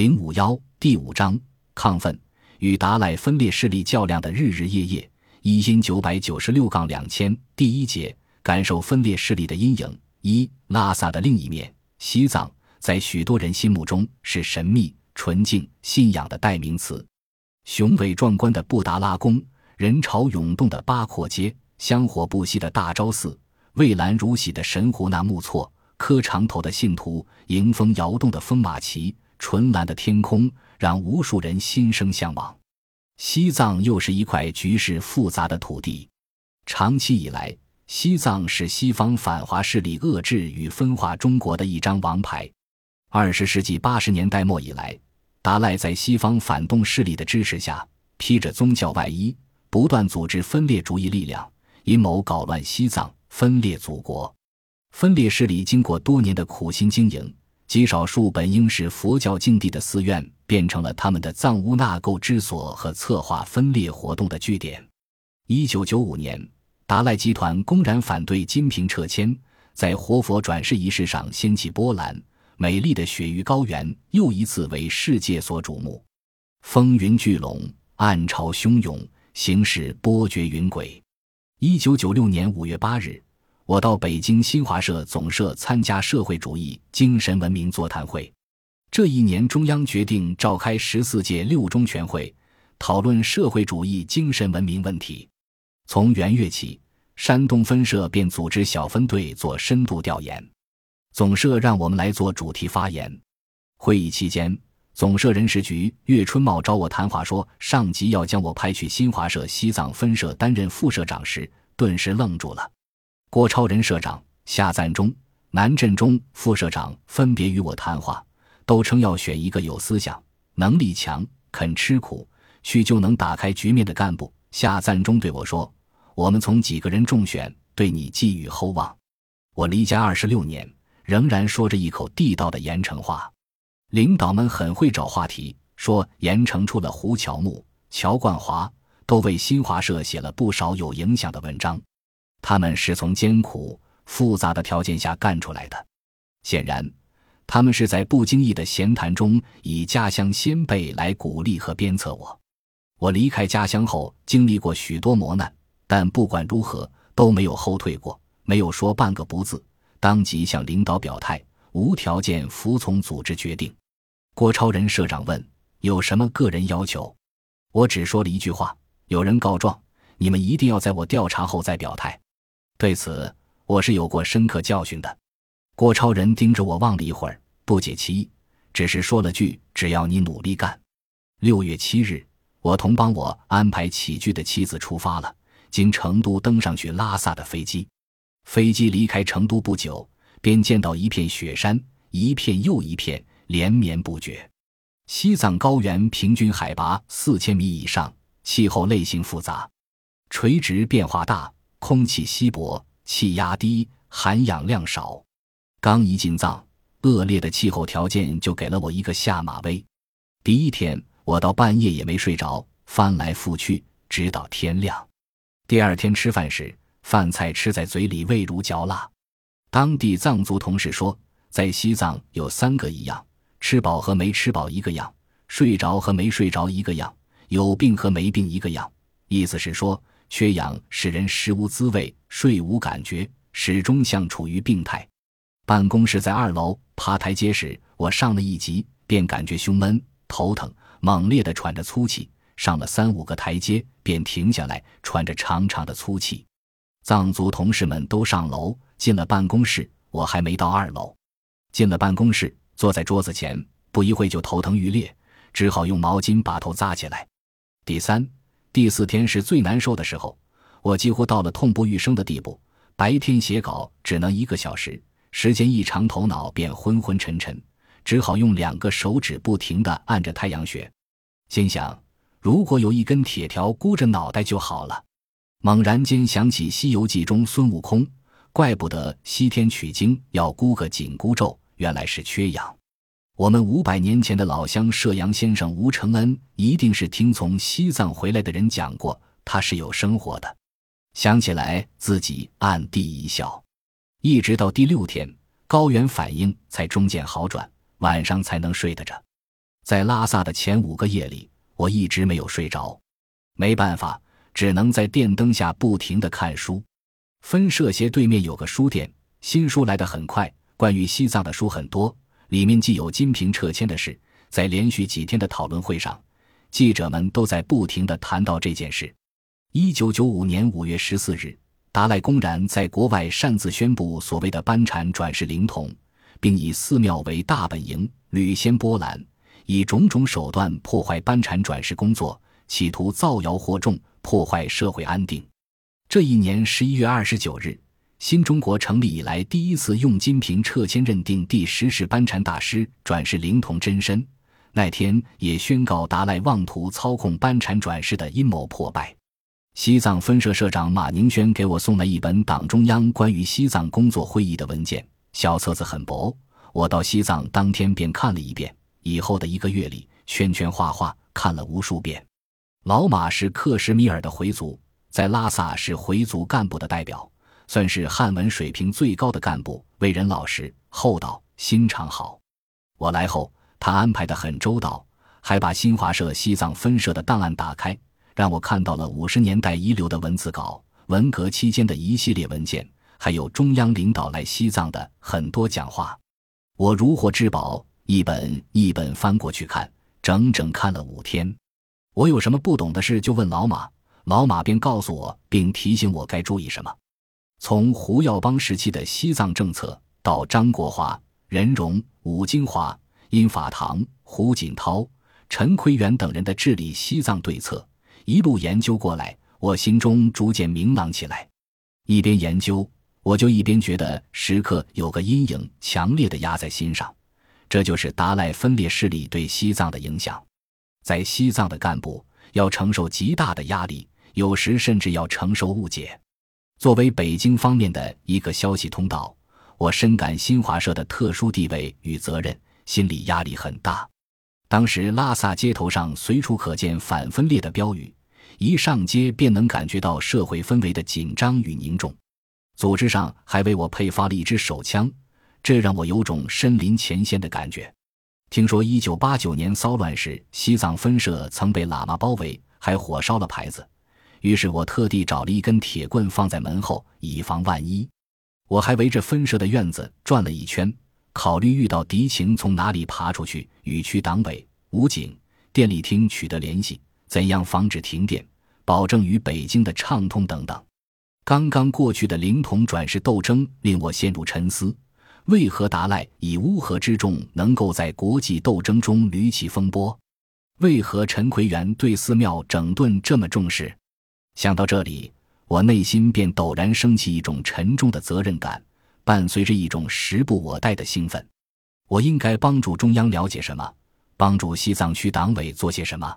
零五幺第五章亢奋与达赖分裂势力较量的日日夜夜。一因九百九十六杠两千第一节感受分裂势力的阴影。一拉萨的另一面，西藏在许多人心目中是神秘、纯净、信仰的代名词。雄伟壮观的布达拉宫，人潮涌动的八廓街，香火不息的大昭寺，蔚蓝如洗的神湖纳木错，磕长头的信徒，迎风摇动的风马旗，纯蓝的天空，让无数人心生向往。西藏又是一块局势复杂的土地，长期以来，西藏是西方反华势力遏制与分化中国的一张王牌。二十世纪八十年代末以来，达赖在西方反动势力的支持下，披着宗教外衣，不断组织分裂主义力量，阴谋搞乱西藏，分裂祖国。分裂势力经过多年的苦心经营。极少数本应是佛教境地的寺院，变成了他们的藏污纳垢之所和策划分裂活动的据点。一九九五年，达赖集团公然反对金瓶撤迁，在活佛转世仪式上掀起波澜。美丽的雪域高原又一次为世界所瞩目，风云聚拢，暗潮汹涌，形势波谲云诡。一九九六年五月八日。我到北京新华社总社参加社会主义精神文明座谈会。这一年，中央决定召开十四届六中全会，讨论社会主义精神文明问题。从元月起，山东分社便组织小分队做深度调研，总社让我们来做主题发言。会议期间，总社人事局岳春茂找我谈话，说上级要将我派去新华社西藏分社担任副社长时，顿时愣住了。郭超人社长、夏赞中、南振中副社长分别与我谈话，都称要选一个有思想、能力强、肯吃苦、去就能打开局面的干部。夏赞中对我说：“我们从几个人中选，对你寄予厚望。”我离家二十六年，仍然说着一口地道的盐城话。领导们很会找话题，说盐城出了胡乔木、乔冠华，都为新华社写了不少有影响的文章。他们是从艰苦复杂的条件下干出来的，显然，他们是在不经意的闲谈中以家乡先辈来鼓励和鞭策我。我离开家乡后，经历过许多磨难，但不管如何都没有后退过，没有说半个不字，当即向领导表态，无条件服从组织决定。郭超人社长问：“有什么个人要求？”我只说了一句话：“有人告状，你们一定要在我调查后再表态。”对此，我是有过深刻教训的。郭超人盯着我望了一会儿，不解其意，只是说了句：“只要你努力干。”六月七日，我同帮我安排起居的妻子出发了，经成都登上去拉萨的飞机。飞机离开成都不久，便见到一片雪山，一片又一片，连绵不绝。西藏高原平均海拔四千米以上，气候类型复杂，垂直变化大。空气稀薄，气压低，含氧量少。刚一进藏，恶劣的气候条件就给了我一个下马威。第一天，我到半夜也没睡着，翻来覆去，直到天亮。第二天吃饭时，饭菜吃在嘴里味如嚼蜡。当地藏族同事说，在西藏有三个一样：吃饱和没吃饱一个样，睡着和没睡着一个样，有病和没病一个样。意思是说。缺氧使人食无滋味、睡无感觉，始终像处于病态。办公室在二楼，爬台阶时，我上了一级，便感觉胸闷、头疼，猛烈地喘着粗气。上了三五个台阶，便停下来，喘着长长的粗气。藏族同事们都上楼，进了办公室，我还没到二楼。进了办公室，坐在桌子前，不一会就头疼欲裂，只好用毛巾把头扎起来。第三。第四天是最难受的时候，我几乎到了痛不欲生的地步。白天写稿只能一个小时，时间一长，头脑便昏昏沉沉，只好用两个手指不停地按着太阳穴。心想，如果有一根铁条箍着脑袋就好了。猛然间想起《西游记》中孙悟空，怪不得西天取经要箍个紧箍咒，原来是缺氧。我们五百年前的老乡射阳先生吴承恩，一定是听从西藏回来的人讲过，他是有生活的。想起来自己暗地一笑。一直到第六天，高原反应才中渐好转，晚上才能睡得着。在拉萨的前五个夜里，我一直没有睡着，没办法，只能在电灯下不停地看书。分社斜对面有个书店，新书来得很快，关于西藏的书很多，里面既有金瓶撤迁的事。在连续几天的讨论会上，记者们都在不停地谈到这件事。一九九五年五月十四日，达赖公然在国外擅自宣布所谓的班禅转世灵童，并以寺庙为大本营，屡掀波澜，以种种手段破坏班禅转世工作，企图造谣惑众，破坏社会安定。这一年十一月二十九日，新中国成立以来第一次用金瓶撤迁认定第十世班禅大师转世灵童真身。那天也宣告达赖妄图操控班禅转世的阴谋破败。西藏分社社长马宁轩给我送了一本党中央关于西藏工作会议的文件，小册子很薄，我到西藏当天便看了一遍。以后的一个月里，圈圈画画看了无数遍。老马是克什米尔的回族，在拉萨是回族干部的代表，算是汉文水平最高的干部，为人老实厚道，心肠好。我来后。他安排的很周到，还把新华社西藏分社的档案打开，让我看到了五十年代遗留的文字稿、文革期间的一系列文件，还有中央领导来西藏的很多讲话。我如获至宝，一本一本翻过去看，整整看了五天。我有什么不懂的事就问老马，老马便告诉我，并提醒我该注意什么。从胡耀邦时期的西藏政策，到张国华、任荣、伍金华。殷法堂、胡锦涛、陈奎元等人的治理西藏对策，一路研究过来，我心中逐渐明朗起来。一边研究，我就一边觉得时刻有个阴影强烈的压在心上，这就是达赖分裂势力对西藏的影响。在西藏的干部要承受极大的压力，有时甚至要承受误解。作为北京方面的一个消息通道，我深感新华社的特殊地位与责任。心理压力很大。当时拉萨街头上随处可见反分裂的标语，一上街便能感觉到社会氛围的紧张与凝重。组织上还为我配发了一支手枪，这让我有种身临前线的感觉。听说1989年骚乱时，西藏分社曾被喇嘛包围，还火烧了牌子。于是我特地找了一根铁棍放在门后，以防万一。我还围着分社的院子转了一圈。考虑遇到敌情从哪里爬出去，与区党委、武警、电力厅取得联系，怎样防止停电，保证与北京的畅通等等。刚刚过去的灵童转世斗争令我陷入沉思：为何达赖以乌合之众能够在国际斗争中屡起风波？为何陈奎元对寺庙整顿这么重视？想到这里，我内心便陡然升起一种沉重的责任感。伴随着一种时不我待的兴奋，我应该帮助中央了解什么？帮助西藏区党委做些什么？